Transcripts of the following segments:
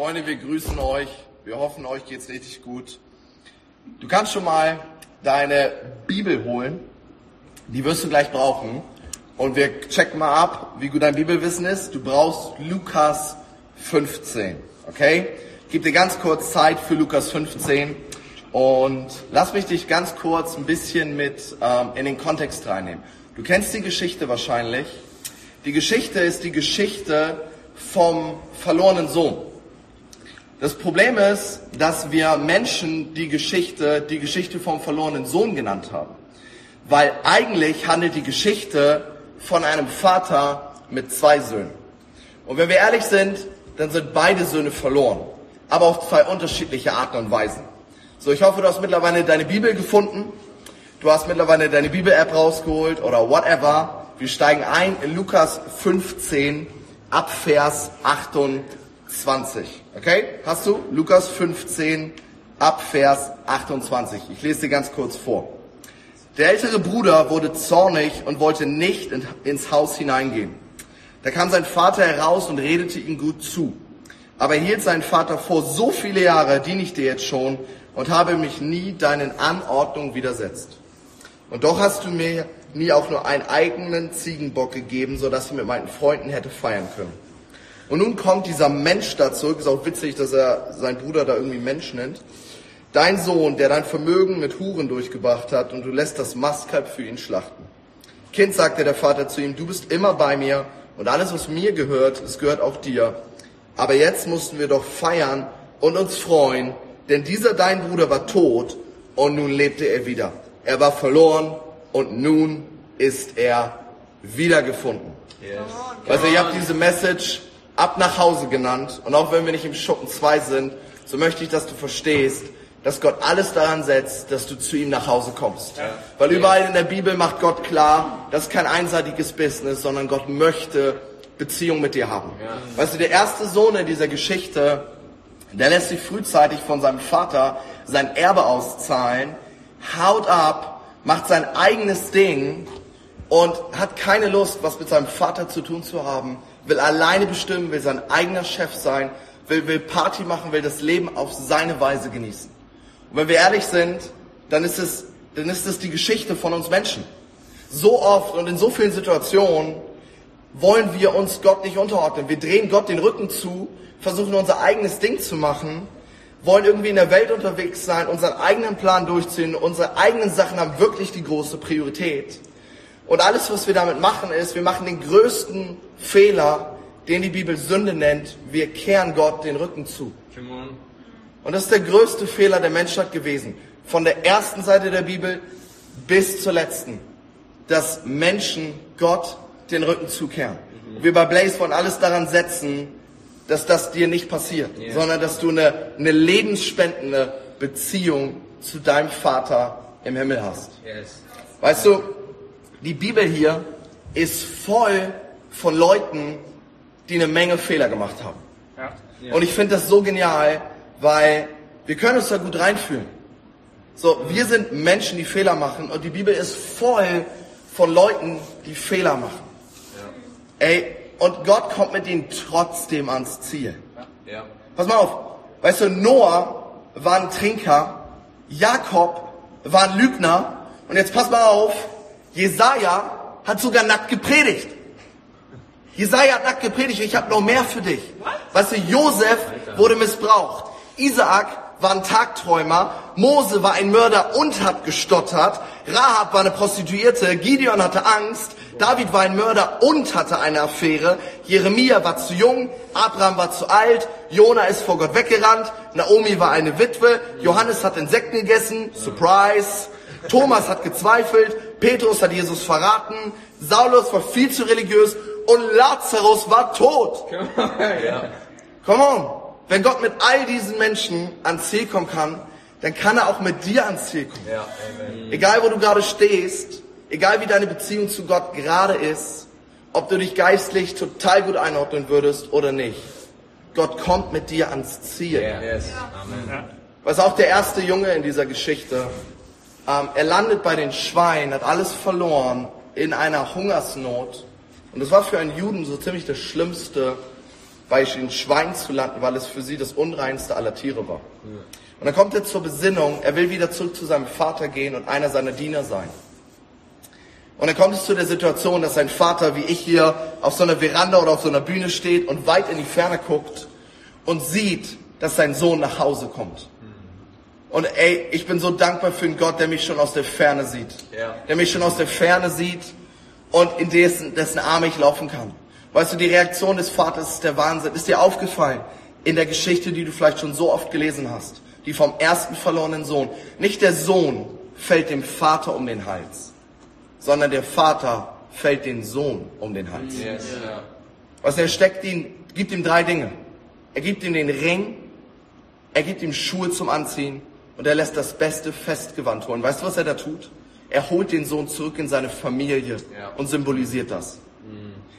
Freunde, wir grüßen euch. Wir hoffen, euch geht's richtig gut. Du kannst schon mal deine Bibel holen. Die wirst du gleich brauchen. Und wir checken mal ab, wie gut dein Bibelwissen ist. Du brauchst Lukas 15. Okay? Gib dir ganz kurz Zeit für Lukas 15. Und lass mich dich ganz kurz ein bisschen mit ähm, in den Kontext reinnehmen. Du kennst die Geschichte wahrscheinlich. Die Geschichte ist die Geschichte vom verlorenen Sohn. Das Problem ist, dass wir Menschen die Geschichte, die Geschichte vom verlorenen Sohn genannt haben. Weil eigentlich handelt die Geschichte von einem Vater mit zwei Söhnen. Und wenn wir ehrlich sind, dann sind beide Söhne verloren. Aber auf zwei unterschiedliche Arten und Weisen. So, ich hoffe, du hast mittlerweile deine Bibel gefunden. Du hast mittlerweile deine Bibel-App rausgeholt oder whatever. Wir steigen ein in Lukas 15 ab Vers 28. Okay? Hast du? Lukas 15 ab Vers 28. Ich lese dir ganz kurz vor. Der ältere Bruder wurde zornig und wollte nicht in, ins Haus hineingehen. Da kam sein Vater heraus und redete ihm gut zu. Aber er hielt seinen Vater vor, so viele Jahre diene ich dir jetzt schon und habe mich nie deinen Anordnungen widersetzt. Und doch hast du mir nie auch nur einen eigenen Ziegenbock gegeben, so dass ich mit meinen Freunden hätte feiern können. Und nun kommt dieser Mensch da zurück, ist auch witzig, dass er seinen Bruder da irgendwie Mensch nennt. Dein Sohn, der dein Vermögen mit Huren durchgebracht hat und du lässt das Mastkalb für ihn schlachten. Kind, sagte der Vater zu ihm, du bist immer bei mir und alles, was mir gehört, es gehört auch dir. Aber jetzt mussten wir doch feiern und uns freuen, denn dieser dein Bruder war tot und nun lebte er wieder. Er war verloren und nun ist er wiedergefunden. Yes. Also ich habe diese Message ab nach Hause genannt und auch wenn wir nicht im Schuppen 2 sind, so möchte ich, dass du verstehst, dass Gott alles daran setzt, dass du zu ihm nach Hause kommst. Ja. Weil überall in der Bibel macht Gott klar, das ist kein einseitiges Business, sondern Gott möchte Beziehung mit dir haben. Ja. Weißt du, der erste Sohn in dieser Geschichte, der lässt sich frühzeitig von seinem Vater sein Erbe auszahlen, haut ab, macht sein eigenes Ding und hat keine Lust, was mit seinem Vater zu tun zu haben, will alleine bestimmen, will sein eigener Chef sein, will, will Party machen, will das Leben auf seine Weise genießen. Und wenn wir ehrlich sind, dann ist es, dann ist es die Geschichte von uns Menschen. So oft und in so vielen Situationen wollen wir uns Gott nicht unterordnen. Wir drehen Gott den Rücken zu, versuchen unser eigenes Ding zu machen, wollen irgendwie in der Welt unterwegs sein, unseren eigenen Plan durchziehen, unsere eigenen Sachen haben wirklich die große Priorität. Und alles, was wir damit machen, ist, wir machen den größten Fehler, den die Bibel Sünde nennt. Wir kehren Gott den Rücken zu. Und das ist der größte Fehler der Menschheit gewesen. Von der ersten Seite der Bibel bis zur letzten. Dass Menschen Gott den Rücken zukehren. Und wir bei Blaze wollen alles daran setzen, dass das dir nicht passiert, yeah. sondern dass du eine, eine lebensspendende Beziehung zu deinem Vater im Himmel hast. Yes. Weißt du, die Bibel hier ist voll von Leuten, die eine Menge Fehler gemacht haben. Ja. Ja. Und ich finde das so genial, weil wir können uns da gut reinfühlen. So, wir sind Menschen, die Fehler machen und die Bibel ist voll von Leuten, die Fehler machen. Ja. Ey, und Gott kommt mit ihnen trotzdem ans Ziel. Ja. Pass mal auf. Weißt du, Noah war ein Trinker, Jakob war ein Lügner und jetzt pass mal auf, Jesaja hat sogar nackt gepredigt. Jesaja hat nackt gepredigt, ich habe noch mehr für dich. Weißt du, Josef wurde missbraucht. Isaak war ein Tagträumer, Mose war ein Mörder und hat gestottert, Rahab war eine Prostituierte, Gideon hatte Angst, David war ein Mörder und hatte eine Affäre, Jeremia war zu jung, Abraham war zu alt, Jona ist vor Gott weggerannt, Naomi war eine Witwe, Johannes hat Insekten gegessen, Surprise, Thomas hat gezweifelt, Petrus hat Jesus verraten, Saulus war viel zu religiös und Lazarus war tot. Come on. Wenn Gott mit all diesen Menschen ans Ziel kommen kann, dann kann er auch mit dir ans Ziel kommen. Ja, egal wo du gerade stehst, egal wie deine Beziehung zu Gott gerade ist, ob du dich geistlich total gut einordnen würdest oder nicht. Gott kommt mit dir ans Ziel. Yeah. Yes. Amen. Was auch der erste Junge in dieser Geschichte. Ähm, er landet bei den Schweinen, hat alles verloren in einer Hungersnot. Und das war für einen Juden so ziemlich das Schlimmste, bei den Schweinen zu landen, weil es für sie das unreinste aller Tiere war. Und dann kommt er zur Besinnung, er will wieder zurück zu seinem Vater gehen und einer seiner Diener sein. Und dann kommt es zu der Situation, dass sein Vater, wie ich hier, auf so einer Veranda oder auf so einer Bühne steht und weit in die Ferne guckt und sieht, dass sein Sohn nach Hause kommt. Und ey, ich bin so dankbar für einen Gott, der mich schon aus der Ferne sieht. Ja. Der mich schon aus der Ferne sieht und in dessen, dessen Arme ich laufen kann. Weißt du, die Reaktion des Vaters ist der Wahnsinn. Ist dir aufgefallen in der Geschichte, die du vielleicht schon so oft gelesen hast, die vom ersten verlorenen Sohn. Nicht der Sohn fällt dem Vater um den Hals, sondern der Vater fällt den Sohn um den Hals. Yes. Ja. Was er steckt ihn, gibt ihm drei Dinge. Er gibt ihm den Ring, er gibt ihm Schuhe zum Anziehen und er lässt das beste Festgewand holen. Weißt du, was er da tut? Er holt den Sohn zurück in seine Familie Ja. und symbolisiert das.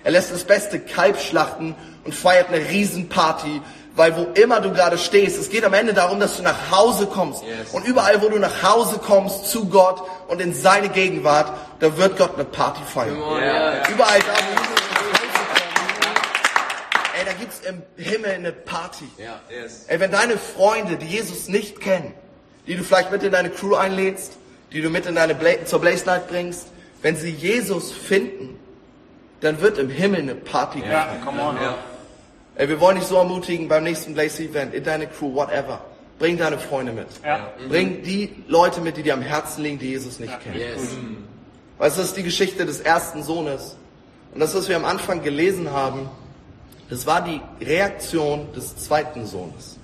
Er lässt das beste Kalb schlachten und feiert eine Riesenparty, weil wo immer du gerade stehst, es geht am Ende darum, dass du nach Hause kommst. Yes. Und überall, wo du nach Hause kommst zu Gott und in seine Gegenwart, da wird Gott eine Party feiern. Ja. Überall da, wo kommt, ey, da gibt's im Himmel eine Party. Ja, yes. Ey, wenn deine Freunde, die Jesus nicht kennen, die du vielleicht mit in deine Crew einlädst, die du mit in deine Bla zur Blaze Night bringst, wenn sie Jesus finden, dann wird im Himmel eine Party geben. Ja, come on. Ja. Ey, wir wollen dich so ermutigen beim nächsten Blaze Event, in deine Crew, whatever. Bring deine Freunde mit. Ja. Bring die Leute mit, die dir am Herzen liegen, die Jesus nicht kennen. Yes. Weißt du, das ist die Geschichte des ersten Sohnes. Und das, was wir am Anfang gelesen haben, das war die Reaktion des zweiten Sohnes.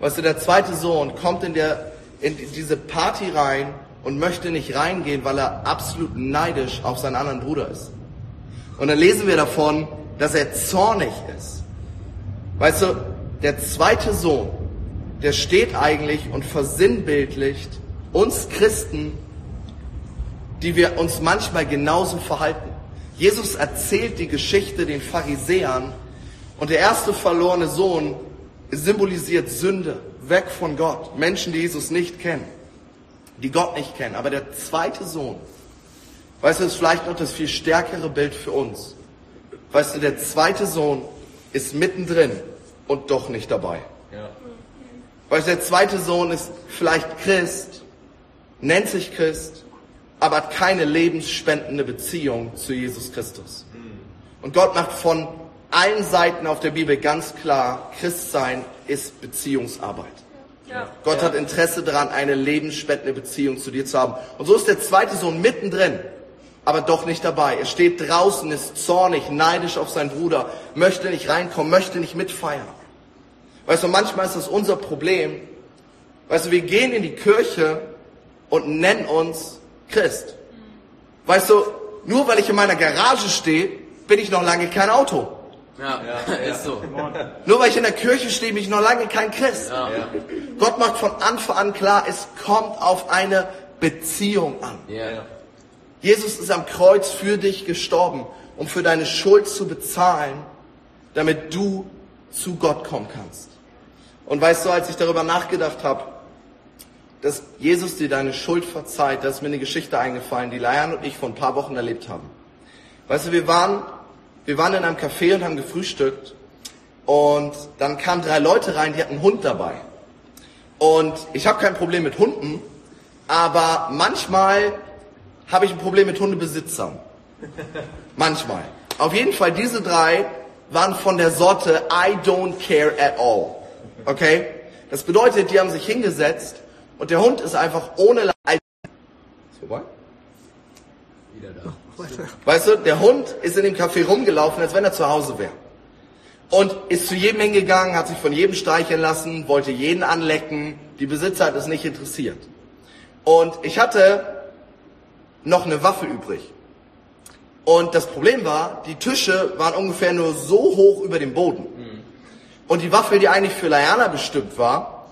Weißt du, der zweite Sohn kommt in, der, in diese Party rein und möchte nicht reingehen, weil er absolut neidisch auf seinen anderen Bruder ist. Und dann lesen wir davon, dass er zornig ist. Weißt du, der zweite Sohn, der steht eigentlich und versinnbildlicht uns Christen, die wir uns manchmal genauso verhalten. Jesus erzählt die Geschichte den Pharisäern und der erste verlorene Sohn symbolisiert Sünde, weg von Gott, Menschen, die Jesus nicht kennen, die Gott nicht kennen. Aber der zweite Sohn, weißt du, ist vielleicht noch das viel stärkere Bild für uns. Weißt du, der zweite Sohn ist mittendrin und doch nicht dabei. Ja. Weißt du, der zweite Sohn ist vielleicht Christ, nennt sich Christ, aber hat keine lebensspendende Beziehung zu Jesus Christus. Und Gott macht von allen Seiten auf der Bibel ganz klar, Christsein ist Beziehungsarbeit. Ja. Gott hat Interesse daran, eine lebensspendende Beziehung zu dir zu haben. Und so ist der zweite Sohn mittendrin, aber doch nicht dabei. Er steht draußen, ist zornig, neidisch auf seinen Bruder, möchte nicht reinkommen, möchte nicht mitfeiern. Weißt du, manchmal ist das unser Problem. Weißt du, wir gehen in die Kirche und nennen uns Christ. Weißt du, nur weil ich in meiner Garage stehe, bin ich noch lange kein Auto. Ja, ist so. Nur weil ich in der Kirche stehe, bin ich noch lange kein Christ. Ja. Gott macht von Anfang an klar, es kommt auf eine Beziehung an. Ja. Jesus ist am Kreuz für dich gestorben, um für deine Schuld zu bezahlen, damit du zu Gott kommen kannst. Und weißt du, als ich darüber nachgedacht habe, dass Jesus dir deine Schuld verzeiht, da ist mir eine Geschichte eingefallen, die Layan und ich vor ein paar Wochen erlebt haben. Weißt du, wir waren, wir waren in einem Café und haben gefrühstückt und dann kamen drei Leute rein, die hatten einen Hund dabei. Und ich habe kein Problem mit Hunden, aber manchmal habe ich ein Problem mit Hundebesitzern. Manchmal. Auf jeden Fall, diese drei waren von der Sorte I don't care at all. Okay? Das bedeutet, die haben sich hingesetzt und der Hund ist einfach ohne Le Ist vorbei? Wieder da. Weißt du, der Hund ist in dem Café rumgelaufen, als wenn er zu Hause wäre. Und ist zu jedem hingegangen, hat sich von jedem streicheln lassen, wollte jeden anlecken. Die Besitzer hat es nicht interessiert. Und ich hatte noch eine Waffe übrig. Und das Problem war, die Tische waren ungefähr nur so hoch über dem Boden. Und die Waffe, die eigentlich für Layana bestimmt war,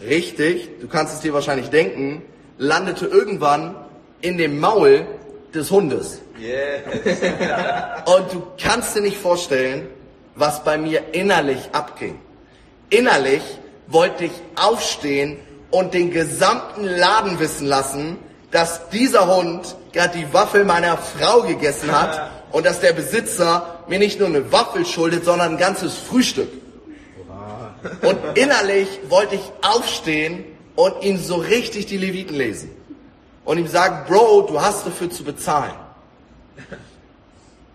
richtig, du kannst es dir wahrscheinlich denken, landete irgendwann in dem Maul des Hundes. Und du kannst dir nicht vorstellen, was bei mir innerlich abging. Innerlich wollte ich aufstehen und den gesamten Laden wissen lassen, dass dieser Hund gerade die Waffel meiner Frau gegessen hat und dass der Besitzer mir nicht nur eine Waffel schuldet, sondern ein ganzes Frühstück. Und innerlich wollte ich aufstehen und ihm so richtig die Leviten lesen. Und ihm sagen, Bro, du hast dafür zu bezahlen.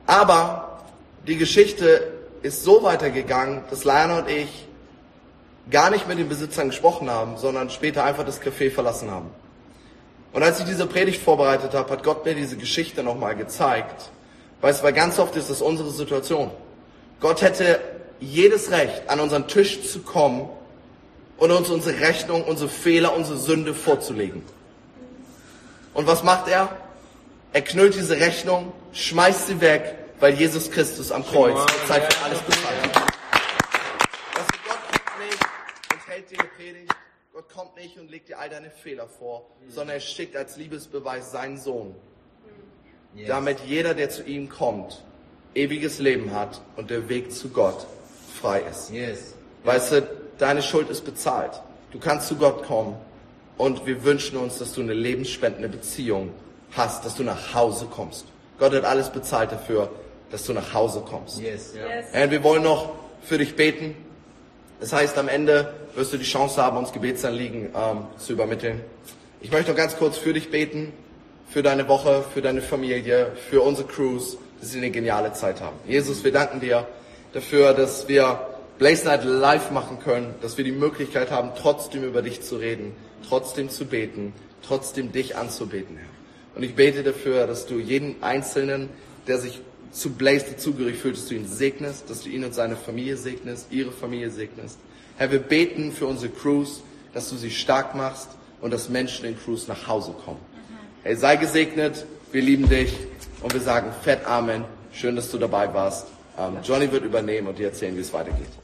Aber die Geschichte ist so weitergegangen, dass Lionel und ich gar nicht mit den Besitzern gesprochen haben, sondern später einfach das Café verlassen haben. Und als ich diese Predigt vorbereitet habe, hat Gott mir diese Geschichte nochmal gezeigt. Weißt du, weil ganz oft ist das unsere Situation. Gott hätte jedes Recht, an unseren Tisch zu kommen und uns unsere Rechnung, unsere Fehler, unsere Sünde vorzulegen. Und was macht er? Er knüllt diese Rechnung, schmeißt sie weg, weil Jesus Christus am Kreuz Zeit für alles bezahlt hat. Weißt du, Gott kommt nicht und hält dir eine Predigt. Gott kommt nicht und legt dir all deine Fehler vor, sondern er schickt als Liebesbeweis seinen Sohn, damit jeder, der zu ihm kommt, ewiges Leben hat und der Weg zu Gott frei ist. Weißt du, deine Schuld ist bezahlt. Du kannst zu Gott kommen und wir wünschen uns, dass du eine lebensspendende Beziehung hast, dass du nach Hause kommst. Gott hat alles bezahlt dafür, dass du nach Hause kommst. Yes. Und wir wollen noch für dich beten. Das heißt, am Ende wirst du die Chance haben, uns Gebetsanliegen ähm, zu übermitteln. Ich möchte noch ganz kurz für dich beten, für deine Woche, für deine Familie, für unsere Crews, dass sie eine geniale Zeit haben. Jesus, wir danken dir dafür, dass wir Blaze Night live machen können, dass wir die Möglichkeit haben, trotzdem über dich zu reden, trotzdem zu beten, trotzdem dich anzubeten, Herr. Und ich bete dafür, dass du jeden Einzelnen, der sich zu Blaze dazugehörig fühlt, dass du ihn segnest, dass du ihn und seine Familie segnest, ihre Familie segnest. Herr, wir beten für unsere Crews, dass du sie stark machst und dass Menschen in Crews nach Hause kommen. Hey, sei gesegnet, wir lieben dich und wir sagen fett Amen. Schön, dass du dabei warst. Ähm, Johnny wird übernehmen und dir erzählen, wie es weitergeht.